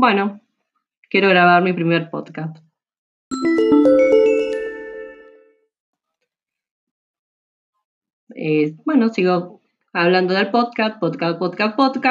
bueno, quiero grabar mi primer podcast. Eh, bueno, sigo hablando del podcast, podcast, podcast, podcast.